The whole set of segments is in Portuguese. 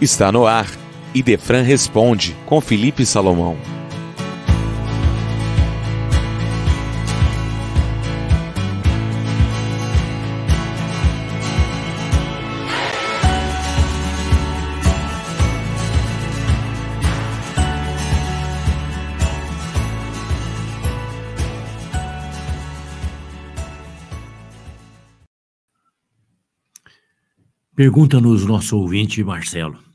Está no ar. Idefran responde com Felipe Salomão. Pergunta-nos nosso ouvinte Marcelo.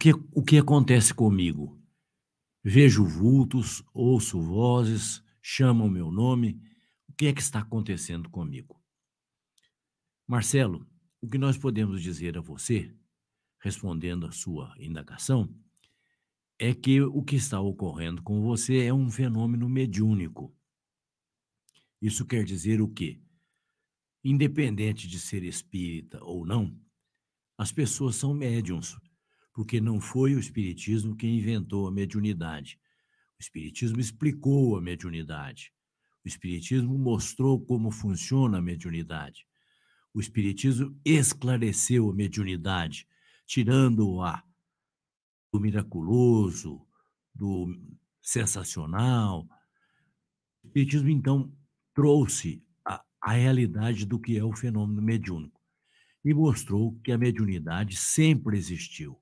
Que, o que acontece comigo? Vejo vultos, ouço vozes, chamam meu nome. O que é que está acontecendo comigo? Marcelo, o que nós podemos dizer a você, respondendo à sua indagação, é que o que está ocorrendo com você é um fenômeno mediúnico. Isso quer dizer o quê? Independente de ser espírita ou não, as pessoas são médiums, porque não foi o espiritismo quem inventou a mediunidade. O espiritismo explicou a mediunidade. O espiritismo mostrou como funciona a mediunidade. O espiritismo esclareceu a mediunidade, tirando-a do miraculoso, do sensacional. O espiritismo então trouxe a realidade do que é o fenômeno mediúnico e mostrou que a mediunidade sempre existiu.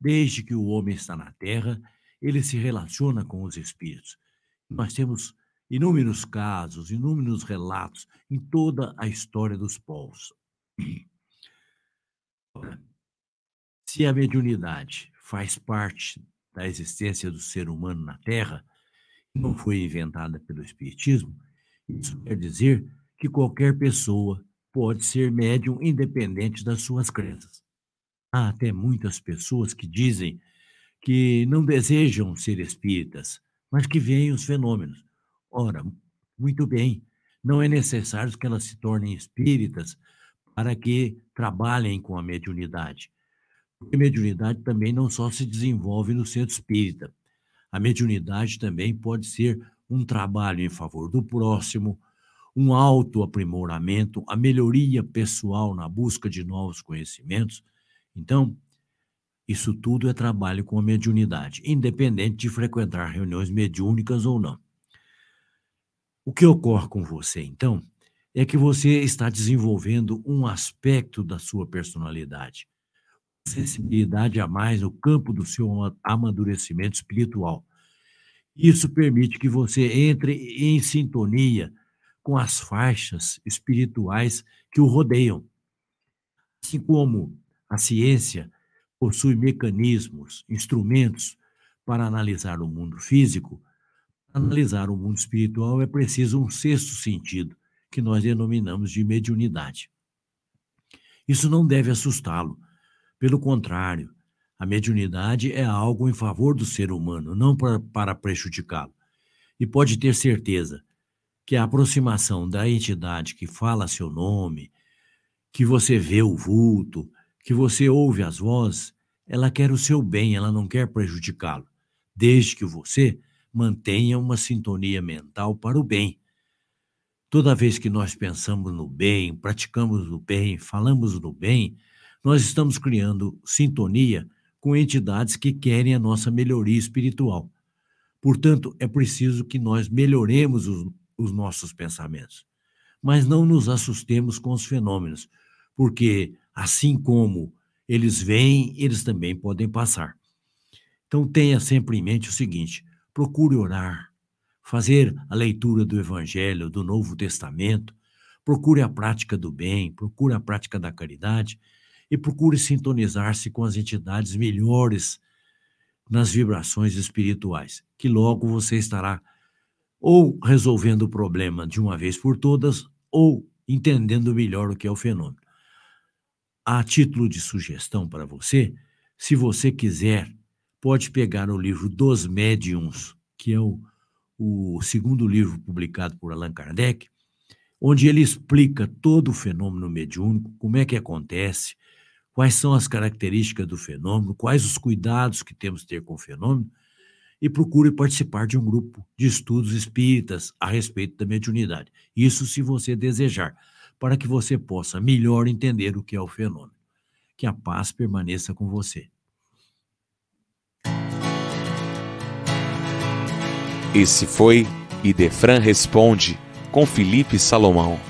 Desde que o homem está na Terra, ele se relaciona com os espíritos. Nós temos inúmeros casos, inúmeros relatos em toda a história dos povos. Se a mediunidade faz parte da existência do ser humano na Terra, não foi inventada pelo Espiritismo, isso quer dizer que qualquer pessoa pode ser médium independente das suas crenças. Há até muitas pessoas que dizem que não desejam ser espíritas, mas que veem os fenômenos. Ora, muito bem, não é necessário que elas se tornem espíritas para que trabalhem com a mediunidade. Porque a mediunidade também não só se desenvolve no centro espírita. A mediunidade também pode ser um trabalho em favor do próximo, um autoaprimoramento, a melhoria pessoal na busca de novos conhecimentos. Então, isso tudo é trabalho com a mediunidade, independente de frequentar reuniões mediúnicas ou não. O que ocorre com você, então, é que você está desenvolvendo um aspecto da sua personalidade, sensibilidade a mais no campo do seu amadurecimento espiritual. Isso permite que você entre em sintonia com as faixas espirituais que o rodeiam. Assim como a ciência possui mecanismos, instrumentos para analisar o mundo físico, para analisar o mundo espiritual é preciso um sexto sentido, que nós denominamos de mediunidade. Isso não deve assustá-lo. Pelo contrário, a mediunidade é algo em favor do ser humano, não para, para prejudicá-lo. E pode ter certeza que a aproximação da entidade que fala seu nome, que você vê o vulto, que você ouve as vozes, ela quer o seu bem, ela não quer prejudicá-lo, desde que você mantenha uma sintonia mental para o bem. Toda vez que nós pensamos no bem, praticamos o bem, falamos do bem, nós estamos criando sintonia com entidades que querem a nossa melhoria espiritual. Portanto, é preciso que nós melhoremos os, os nossos pensamentos. Mas não nos assustemos com os fenômenos, porque assim como eles vêm, eles também podem passar. Então tenha sempre em mente o seguinte: procure orar, fazer a leitura do Evangelho, do Novo Testamento, procure a prática do bem, procure a prática da caridade e procure sintonizar-se com as entidades melhores nas vibrações espirituais, que logo você estará ou resolvendo o problema de uma vez por todas, ou entendendo melhor o que é o fenômeno. A título de sugestão para você, se você quiser, pode pegar o livro Dos Médiums, que é o, o segundo livro publicado por Allan Kardec, onde ele explica todo o fenômeno mediúnico, como é que acontece, quais são as características do fenômeno, quais os cuidados que temos que ter com o fenômeno, e procure participar de um grupo de estudos espíritas a respeito da mediunidade. Isso se você desejar, para que você possa melhor entender o que é o fenômeno. Que a paz permaneça com você. Esse foi Idefran Responde com Felipe Salomão.